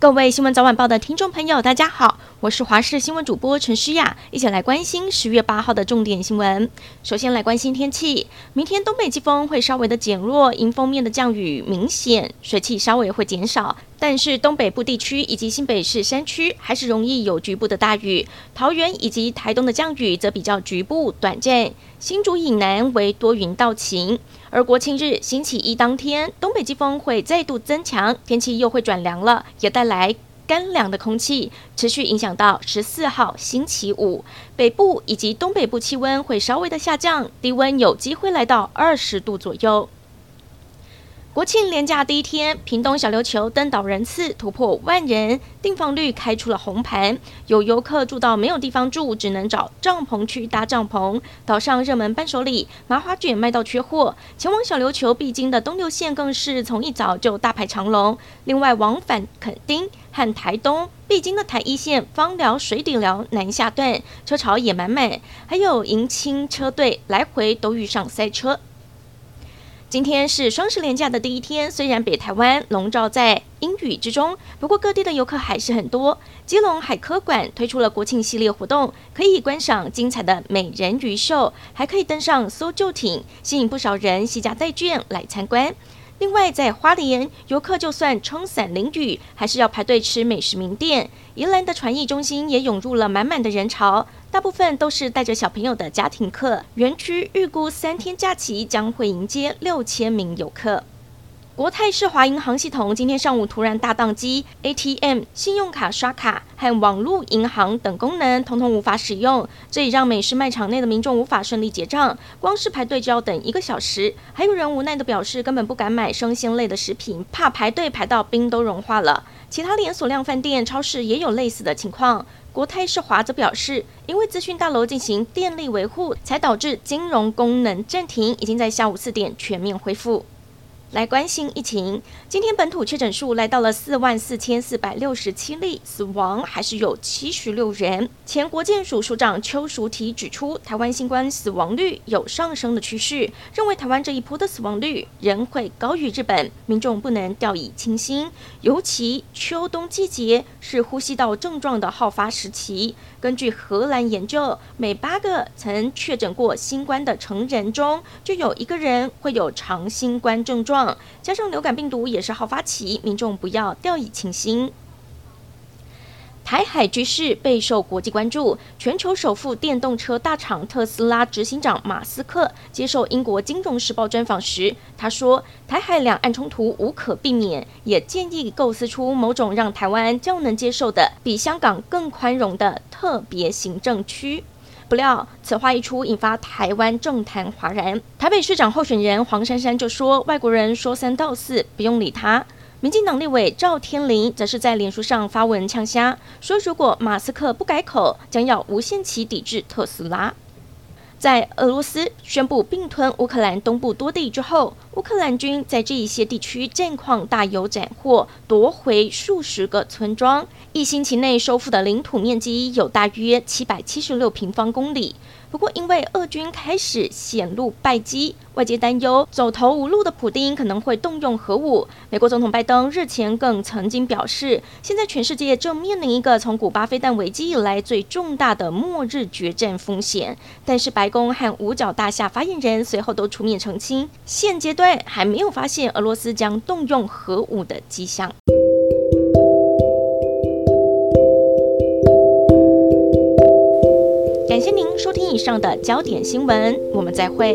各位新闻早晚报的听众朋友，大家好，我是华视新闻主播陈诗雅，一起来关心十月八号的重点新闻。首先来关心天气，明天东北季风会稍微的减弱，迎风面的降雨明显，水汽稍微会减少。但是东北部地区以及新北市山区还是容易有局部的大雨，桃园以及台东的降雨则比较局部短暂，新竹以南为多云到晴。而国庆日星期一当天，东北季风会再度增强，天气又会转凉了，也带来干凉的空气，持续影响到十四号星期五，北部以及东北部气温会稍微的下降，低温有机会来到二十度左右。国庆连假第一天，屏东小琉球登岛人次突破万人，订房率开出了红盘，有游客住到没有地方住，只能找帐篷区搭帐篷。岛上热门伴手礼麻花卷卖到缺货，前往小琉球必经的东流线更是从一早就大排长龙。另外，往返垦丁和台东必经的台一线枋寮水底寮南下段车潮也满满，还有迎亲车队来回都遇上塞车。今天是双十连假的第一天，虽然北台湾笼罩在阴雨之中，不过各地的游客还是很多。基隆海科馆推出了国庆系列活动，可以观赏精彩的美人鱼秀，还可以登上搜救艇，吸引不少人携家带眷来参观。另外，在花莲，游客就算撑伞淋雨，还是要排队吃美食名店。宜兰的传艺中心也涌入了满满的人潮，大部分都是带着小朋友的家庭客。园区预估三天假期将会迎接六千名游客。国泰世华银行系统今天上午突然大宕机，ATM、信用卡刷卡和网络银行等功能统统无法使用，这也让美式卖场内的民众无法顺利结账，光是排队就要等一个小时。还有人无奈地表示，根本不敢买生鲜类的食品，怕排队排到冰都融化了。其他连锁量饭店、超市也有类似的情况。国泰世华则表示，因为资讯大楼进行电力维护，才导致金融功能暂停，已经在下午四点全面恢复。来关心疫情，今天本土确诊数来到了四万四千四百六十七例，死亡还是有七十六人。前国健署署长邱淑媞指出，台湾新冠死亡率有上升的趋势，认为台湾这一波的死亡率仍会高于日本，民众不能掉以轻心。尤其秋冬季节是呼吸道症状的好发时期。根据荷兰研究，每八个曾确诊过新冠的成人中，就有一个人会有长新冠症状。加上流感病毒也是好发期，民众不要掉以轻心。台海局势备受国际关注。全球首富电动车大厂特斯拉执行长马斯克接受英国《金融时报》专访时，他说：“台海两岸冲突无可避免，也建议构思出某种让台湾较能接受的、比香港更宽容的特别行政区。”不料，此话一出，引发台湾政坛哗然。台北市长候选人黄珊珊就说：“外国人说三道四，不用理他。”民进党立委赵天麟则是在脸书上发文呛虾，说：“如果马斯克不改口，将要无限期抵制特斯拉。”在俄罗斯宣布并吞乌克兰东部多地之后，乌克兰军在这一些地区战况大有斩获，夺回数十个村庄。一星期内收复的领土面积有大约七百七十六平方公里。不过，因为俄军开始显露败绩，外界担忧走投无路的普丁可能会动用核武。美国总统拜登日前更曾经表示，现在全世界正面临一个从古巴飞弹危机以来最重大的末日决战风险。但是，白宫和五角大厦发言人随后都出面澄清，现阶段还没有发现俄罗斯将动用核武的迹象。感谢您收听以上的焦点新闻，我们再会。